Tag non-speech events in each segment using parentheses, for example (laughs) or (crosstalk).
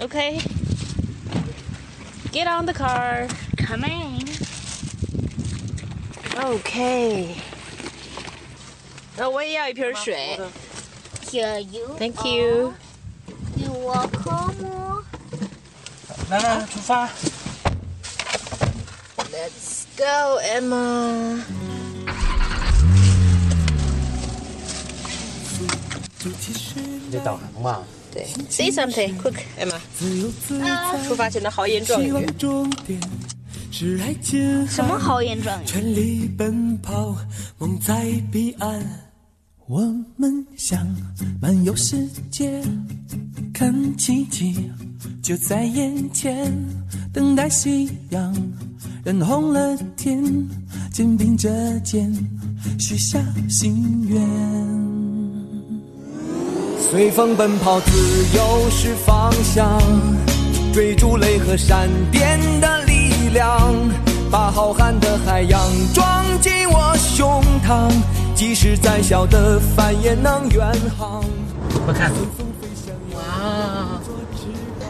Okay. Get on the car. Coming. Okay. 那我也要一瓶水。 Here you. Thank you. You welcome. 来来，出发！ Let's go, Emma. 你这导航嘛， 对，Say something, quick, Emma. 出发前的豪言壮语。什么豪言壮语？全力奔跑，梦在彼岸。我们想漫游世界，看奇迹就在眼前，等待夕阳染红了天，肩并着肩许下心愿。随风奔跑，自由是方向，追逐雷和闪电的力量，把浩瀚的海洋装进我胸膛，即使再小的帆也能远航。快看，哇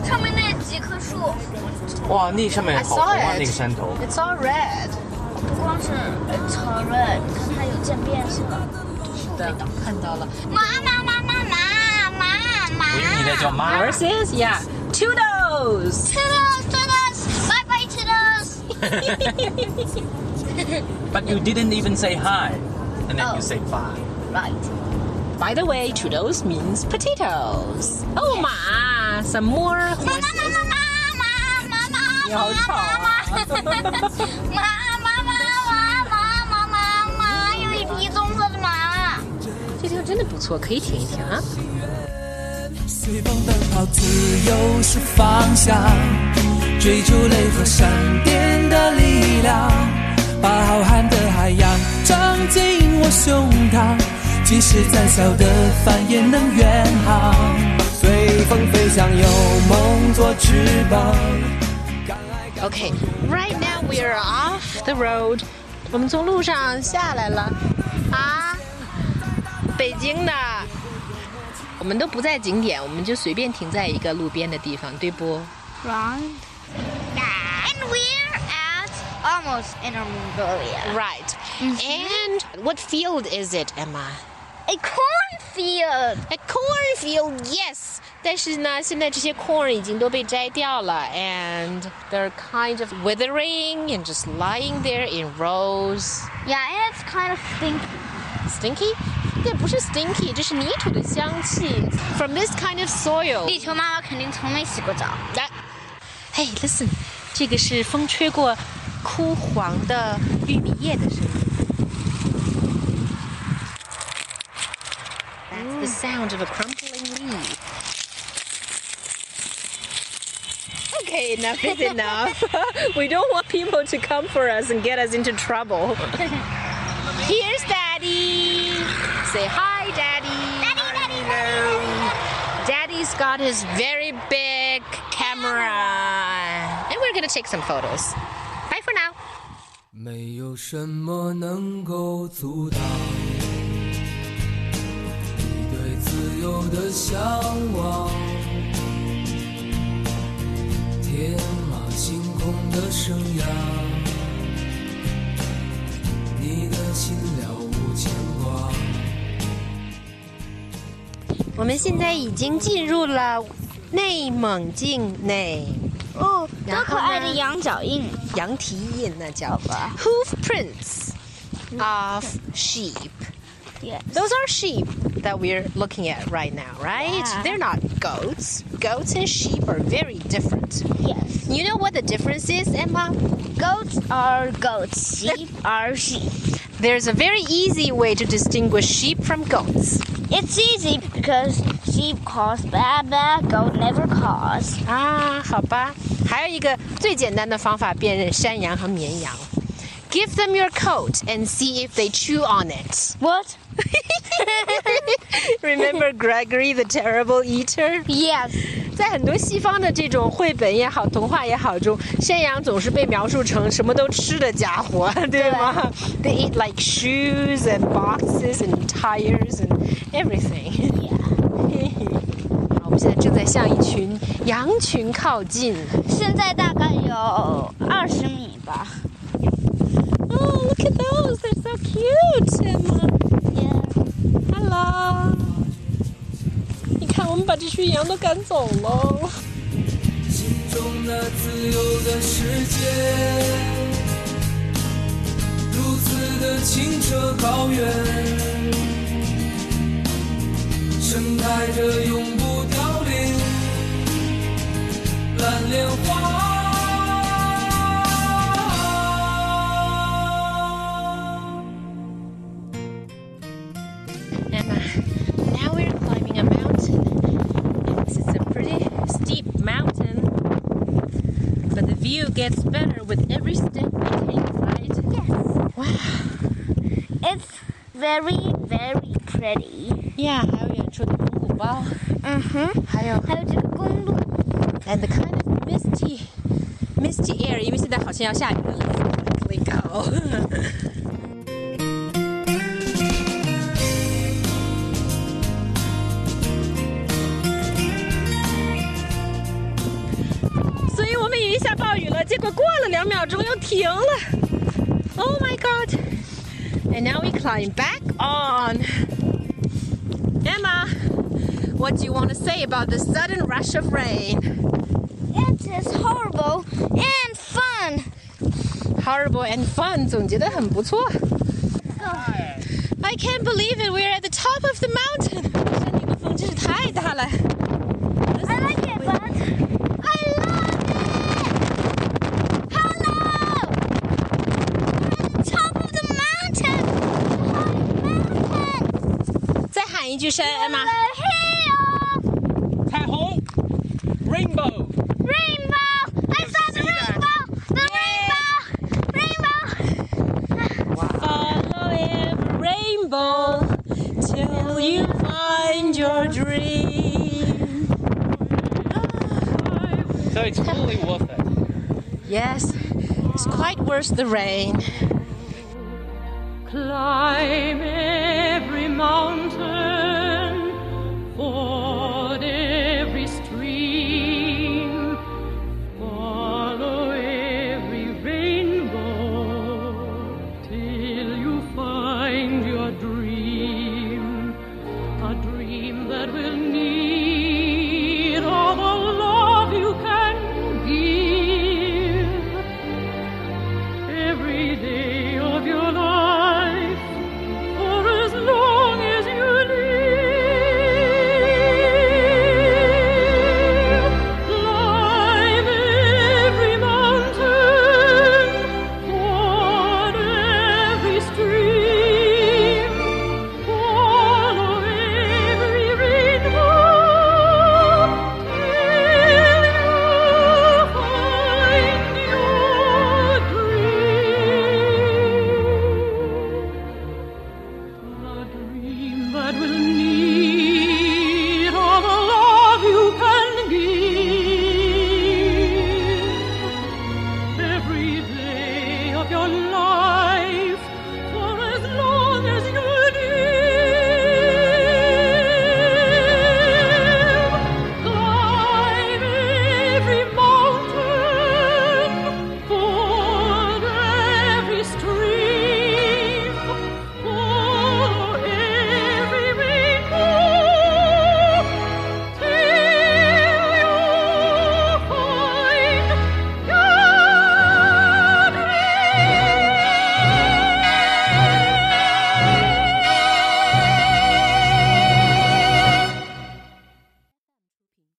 上面那几棵树，哇，那上面好啊，那个山头。，It's all red. 不光是 it's all red，你看它有渐变色。的，看到了。妈妈妈妈妈 Ma. We. Versus, yeah. Toodles. Toodles, toodles. Bye bye, toodles. but you didn't even say hi. And then oh. you say bye. Right. By the way, toodles means potatoes. Oh. Ma. Some more horses. Ma, ma, ma, ma. 你好吵啊！妈妈妈妈妈妈妈，有一匹棕色的马。这条真的不错，可以舔一舔啊。随风奔跑，自由是方向，追逐雷和闪电的力量，把浩瀚的海洋装进我胸膛，即使再小的帆也能远航。随风飞翔，有梦做翅膀。Okay, right now we are off the road. 我们从路上下来了啊，北京的。我们都不在景点，我们就随便停在一个路边的地方，对不？ Right. And we're at almost Inner Mongolia. Right. And what field is it, Emma? A cornfield. A cornfield, yes. 但是呢，现在这些 corn 已经都被摘掉了，and they're kind of withering and just lying there in rows. Yeah, and it's kind of stinky. Stinky? 对，不是 stinky，这是泥土的香气。From this kind of soil. 地球妈妈肯定从没洗过澡。来，Hey, listen，这个是风吹过枯黄的玉米叶的声音。That's the sound of a crumpling leaf. Okay, (laughs) enough is enough. (laughs) we don't want people to come for us and get us into trouble. (laughs) Here's Daddy. Say hi, Daddy. Daddy, daddy, Hello. Daddy's got his very big camera. And we're gonna take some photos. Bye for now. 没有什么能够阻挡你对自由的向往，天马行空的生涯， 我们现在已经进入了内蒙境内，哦，然后呢多可爱的羊角印。羊蹄印那叫 hoof prints of sheep. Yes. Those are sheep that we're looking at right now, right? Yeah. They're not goats. Goats and sheep are very different. Yes. You know what the difference is, Emma? Goats are goats. Sheep are sheep. There's a very easy way to distinguish sheep from goats. It's easy because sheep cause bad bad, goat never cause. 啊，好吧。还有一个最简单的方法辨认山羊和绵羊。Give them your coat and see if they chew on it. What? (laughs) Remember Gregory the Terrible Eater? Yes. 在很多西方的这种绘本也好、童话也好中，山羊总是被描述成什么都吃的家伙，对吗？They eat like shoes and boxes and tires and everything. Yeah. 好，我们现现在正在向一群羊群靠近。现在大概有二十米吧。Oh, look at those! They're so cute, Emma. Yeah. Hello. 把这群羊都赶走了。心中那自由的世界，如此的清澈高远，盛开着永不 view gets better with every step we take, right? Yes. Wow. It's very, very pretty. Yeah, 还有远处的蒙古包，嗯哼。还有还有这个公路。 and the kind of misty, misty air，因为现在好像要下雨了。Let's quickly go. 下暴雨了，结果过了两秒钟又停了。Oh my god! And now we climb back on. Emma, what do you want to say about the sudden rush of rain? It is horrible and fun. Horrible and fun，总结得很不错。I can't believe it. We're at the top of the mountain. 山顶的风真是太大了。 喊一句声，Emma。 We're here. 彩虹，rainbow。 Rainbow. I saw the see that? rainbow. The rainbow. Rainbow. Follow every rainbow till you find your dream. So it's fully worth it. Yes, it's quite worth the rain. Climb every mountain God will need.